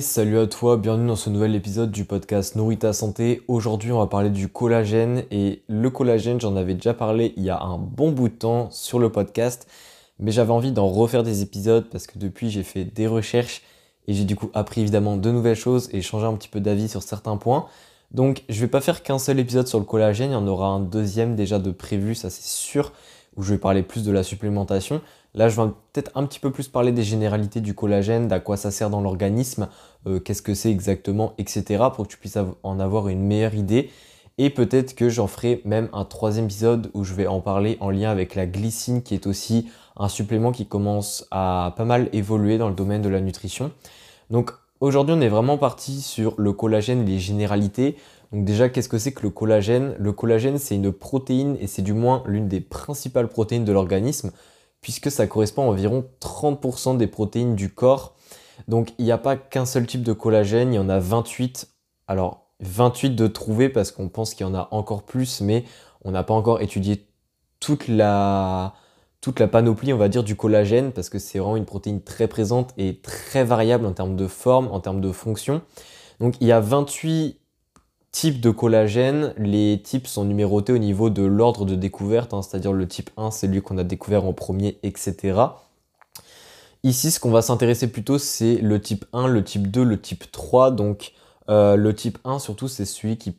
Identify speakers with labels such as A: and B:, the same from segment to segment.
A: Salut à toi, bienvenue dans ce nouvel épisode du podcast Nourrit ta santé. Aujourd'hui, on va parler du collagène et le collagène, j'en avais déjà parlé il y a un bon bout de temps sur le podcast, mais j'avais envie d'en refaire des épisodes parce que depuis, j'ai fait des recherches et j'ai du coup appris évidemment de nouvelles choses et changé un petit peu d'avis sur certains points. Donc, je vais pas faire qu'un seul épisode sur le collagène, il y en aura un deuxième déjà de prévu, ça c'est sûr, où je vais parler plus de la supplémentation. Là, je vais peut-être un petit peu plus parler des généralités du collagène, d'à quoi ça sert dans l'organisme, euh, qu'est-ce que c'est exactement, etc. pour que tu puisses en avoir une meilleure idée. Et peut-être que j'en ferai même un troisième épisode où je vais en parler en lien avec la glycine, qui est aussi un supplément qui commence à pas mal évoluer dans le domaine de la nutrition. Donc aujourd'hui, on est vraiment parti sur le collagène, les généralités. Donc déjà, qu'est-ce que c'est que le collagène? Le collagène, c'est une protéine et c'est du moins l'une des principales protéines de l'organisme puisque ça correspond à environ 30% des protéines du corps. Donc il n'y a pas qu'un seul type de collagène, il y en a 28. Alors 28 de trouver parce qu'on pense qu'il y en a encore plus, mais on n'a pas encore étudié toute la, panoplie, on va dire, du collagène, parce que c'est vraiment une protéine très présente et très variable en termes de forme, en termes de fonction. Donc il y a 28 type de collagène, les types sont numérotés au niveau de l'ordre de découverte, hein, c'est-à-dire le type 1, c'est lui qu'on a découvert en premier, etc. Ici, ce qu'on va s'intéresser plutôt, c'est le type 1, le type 2, le type 3. Donc, euh, le type 1, surtout, c'est celui qui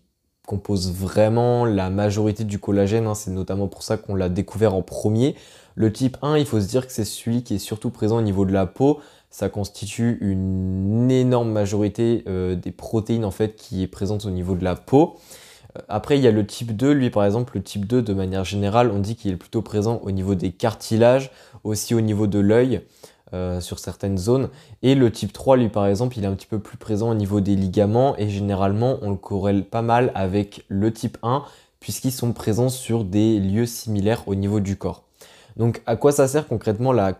A: compose vraiment la majorité du collagène. Hein. c'est notamment pour ça qu'on l'a découvert en premier. Le type 1, il faut se dire que c'est celui qui est surtout présent au niveau de la peau ça constitue une énorme majorité euh, des protéines en fait qui est présente au niveau de la peau. Euh, après, il y a le type 2, lui par exemple, le type 2 de manière générale, on dit qu'il est plutôt présent au niveau des cartilages, aussi au niveau de l'œil, euh, sur certaines zones. Et le type 3, lui par exemple, il est un petit peu plus présent au niveau des ligaments et généralement on le corrèle pas mal avec le type 1 puisqu'ils sont présents sur des lieux similaires au niveau du corps. Donc à quoi ça sert concrètement la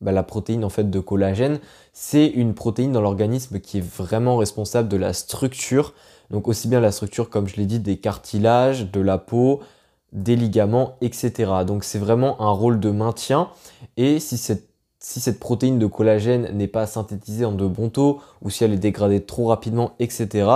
A: bah, la protéine en fait de collagène, c'est une protéine dans l'organisme qui est vraiment responsable de la structure, donc aussi bien la structure comme je l'ai dit des cartilages, de la peau, des ligaments, etc. Donc c'est vraiment un rôle de maintien et si cette, si cette protéine de collagène n'est pas synthétisée en de bons taux ou si elle est dégradée trop rapidement, etc.,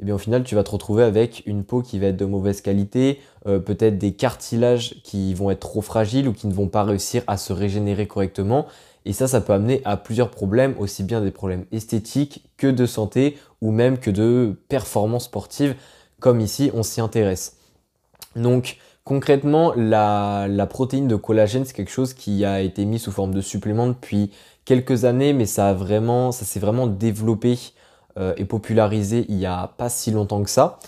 A: eh bien au final tu vas te retrouver avec une peau qui va être de mauvaise qualité, euh, peut-être des cartilages qui vont être trop fragiles ou qui ne vont pas réussir à se régénérer correctement. Et ça, ça peut amener à plusieurs problèmes, aussi bien des problèmes esthétiques que de santé ou même que de performance sportive, comme ici on s'y intéresse. Donc concrètement, la, la protéine de collagène, c'est quelque chose qui a été mis sous forme de supplément depuis quelques années, mais ça a vraiment, ça s'est vraiment développé euh, et popularisé il n'y a pas si longtemps que ça.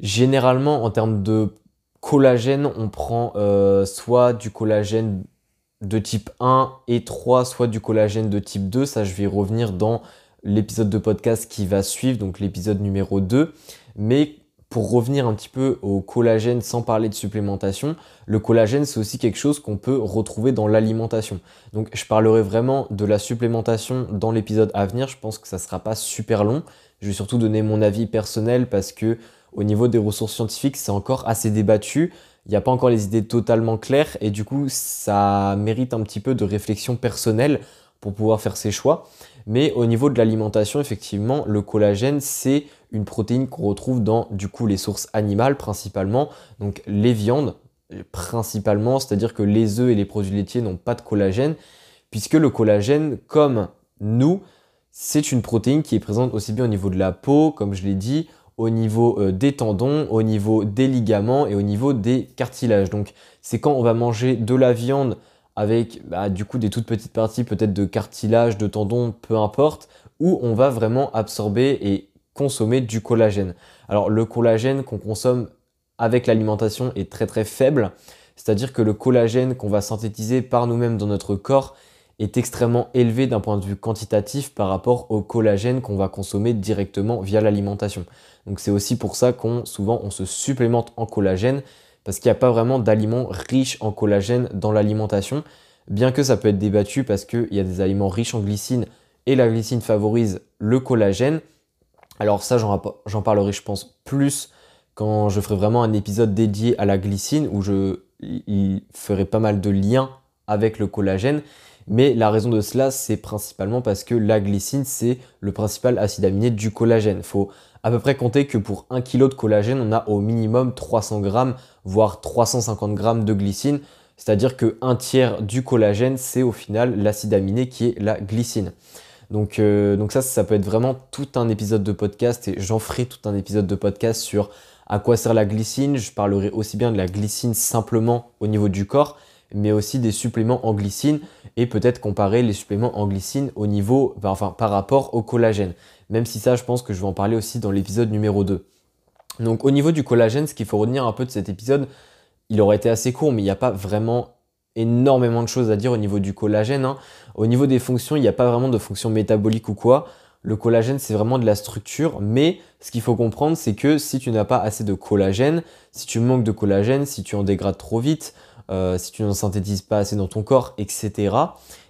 A: Généralement, en termes de collagène, on prend euh, soit du collagène de type 1 et 3, soit du collagène de type 2. Ça, je vais y revenir dans l'épisode de podcast qui va suivre, donc l'épisode numéro 2. Mais pour revenir un petit peu au collagène sans parler de supplémentation, le collagène c'est aussi quelque chose qu'on peut retrouver dans l'alimentation. Donc je parlerai vraiment de la supplémentation dans l'épisode à venir, je pense que ça sera pas super long. Je vais surtout donner mon avis personnel parce que au niveau des ressources scientifiques, c'est encore assez débattu. Il n'y a pas encore les idées totalement claires et du coup, ça mérite un petit peu de réflexion personnelle pour pouvoir faire ses choix. Mais au niveau de l'alimentation, effectivement, le collagène, c'est une protéine qu'on retrouve dans du coup les sources animales principalement, donc les viandes principalement, c'est-à-dire que les œufs et les produits laitiers n'ont pas de collagène, puisque le collagène, comme nous, c'est une protéine qui est présente aussi bien au niveau de la peau, comme je l'ai dit, au niveau euh, des tendons, au niveau des ligaments et au niveau des cartilages. Donc c'est quand on va manger de la viande avec bah, du coup des toutes petites parties peut-être de cartilage, de tendons, peu importe, où on va vraiment absorber et consommer du collagène. Alors le collagène qu'on consomme avec l'alimentation est très très faible, c'est-à-dire que le collagène qu'on va synthétiser par nous-mêmes dans notre corps est extrêmement élevé d'un point de vue quantitatif par rapport au collagène qu'on va consommer directement via l'alimentation. Donc c'est aussi pour ça qu'on souvent on se supplémente en collagène parce qu'il n'y a pas vraiment d'aliments riches en collagène dans l'alimentation, bien que ça peut être débattu parce qu'il y a des aliments riches en glycine et la glycine favorise le collagène. Alors ça, j'en parlerai, je pense, plus quand je ferai vraiment un épisode dédié à la glycine où je ferai pas mal de liens avec le collagène. Mais la raison de cela, c'est principalement parce que la glycine, c'est le principal acide aminé du collagène. Faut à peu près compter que pour 1 kg de collagène, on a au minimum 300 grammes, voire 350 grammes de glycine. C'est-à-dire que un tiers du collagène, c'est au final l'acide aminé qui est la glycine. Donc, euh, donc ça, ça peut être vraiment tout un épisode de podcast et j'en ferai tout un épisode de podcast sur à quoi sert la glycine. Je parlerai aussi bien de la glycine simplement au niveau du corps, mais aussi des suppléments en glycine et peut-être comparer les suppléments en glycine au niveau, enfin par rapport au collagène. Même si ça, je pense que je vais en parler aussi dans l'épisode numéro 2. Donc au niveau du collagène, ce qu'il faut retenir un peu de cet épisode, il aurait été assez court, mais il n'y a pas vraiment énormément de choses à dire au niveau du collagène. Hein. Au niveau des fonctions, il n'y a pas vraiment de fonction métabolique ou quoi. Le collagène, c'est vraiment de la structure, mais ce qu'il faut comprendre, c'est que si tu n'as pas assez de collagène, si tu manques de collagène, si tu en dégrades trop vite, euh, si tu n'en synthétises pas assez dans ton corps, etc.,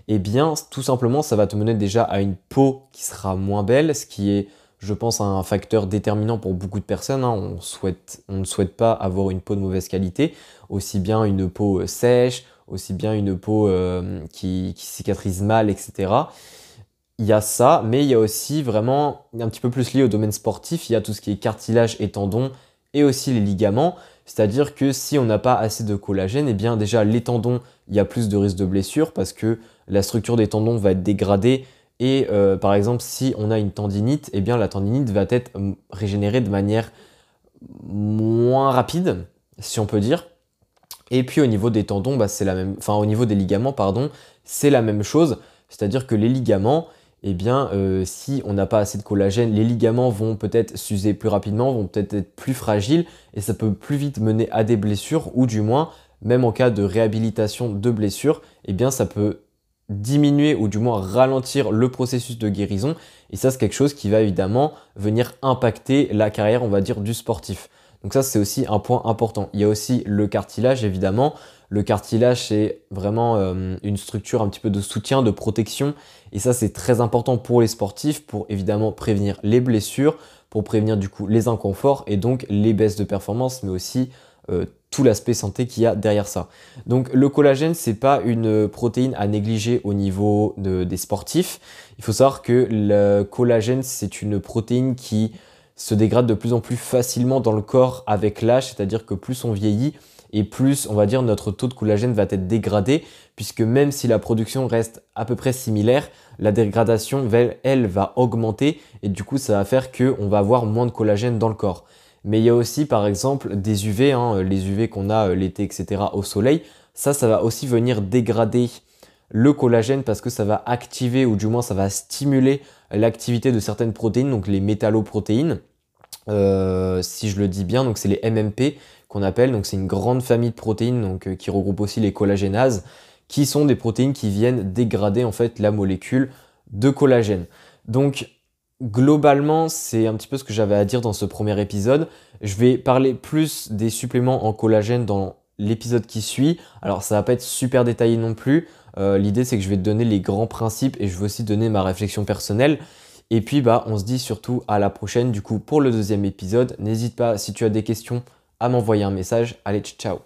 A: eh bien, tout simplement, ça va te mener déjà à une peau qui sera moins belle, ce qui est, je pense, un facteur déterminant pour beaucoup de personnes. Hein. On, souhaite, on ne souhaite pas avoir une peau de mauvaise qualité, aussi bien une peau euh, sèche, aussi bien une peau euh, qui, qui, cicatrise mal, etc. Il y a ça, mais il y a aussi vraiment un petit peu plus lié au domaine sportif, il y a tout ce qui est cartilage et tendons et aussi les ligaments. C'est-à-dire que si on n'a pas assez de collagène, eh bien déjà les tendons, il y a plus de risque de blessure parce que la structure des tendons va être dégradée et euh, par exemple si on a une tendinite, eh bien la tendinite va être régénérée de manière moins rapide, si on peut dire. Et puis au niveau des tendons, bah, c'est la même, enfin au niveau des ligaments, pardon, c'est la même chose. C'est-à-dire que les ligaments, eh bien, euh, si on n'a pas assez de collagène, les ligaments vont peut-être s'user plus rapidement, vont peut-être être plus fragiles, et ça peut plus vite mener à des blessures, ou du moins, même en cas de réhabilitation de blessures, eh bien, ça peut diminuer ou du moins ralentir le processus de guérison, et ça, c'est quelque chose qui va évidemment venir impacter la carrière, on va dire, du sportif. Donc ça, c'est aussi un point important. Il y a aussi le cartilage, évidemment. Le cartilage, c'est vraiment euh, une structure un petit peu de soutien, de protection. Et ça, c'est très important pour les sportifs, pour évidemment prévenir les blessures, pour prévenir du coup les inconforts et donc les baisses de performance, mais aussi euh, tout l'aspect santé qu'il y a derrière ça. Donc le collagène, c'est pas une protéine à négliger au niveau des sportifs. Il faut savoir que le collagène, c'est une protéine qui se dégrade de plus en plus facilement dans le corps avec l'âge, c'est-à-dire que plus on vieillit et plus on va dire notre taux de collagène va être dégradé, puisque même si la production reste à peu près similaire, la dégradation, elle, va augmenter et du coup ça va faire qu'on va avoir moins de collagène dans le corps. Mais il y a aussi par exemple des UV, hein, les UV qu'on a euh, l'été, etc. au soleil, ça, ça va aussi venir dégrader le collagène parce que ça va activer ou du moins ça va stimuler l'activité de certaines protéines, donc les métalloprotéines. Euh, si je le dis bien, donc c'est les MMP qu'on appelle, donc c'est une grande famille de protéines donc, euh, qui regroupe aussi les collagénases, qui sont des protéines qui viennent dégrader en fait la molécule de collagène. Donc globalement, c'est un petit peu ce que j'avais à dire dans ce premier épisode. Je vais parler plus des suppléments en collagène dans l'épisode qui suit. Alors ça va pas être super détaillé non plus. Euh, l'idée c'est que je vais te donner les grands principes et je vais aussi donner ma réflexion personnelle. Et puis bah on se dit surtout à la prochaine du coup pour le deuxième épisode. N'hésite pas si tu as des questions à m'envoyer un message. Allez ciao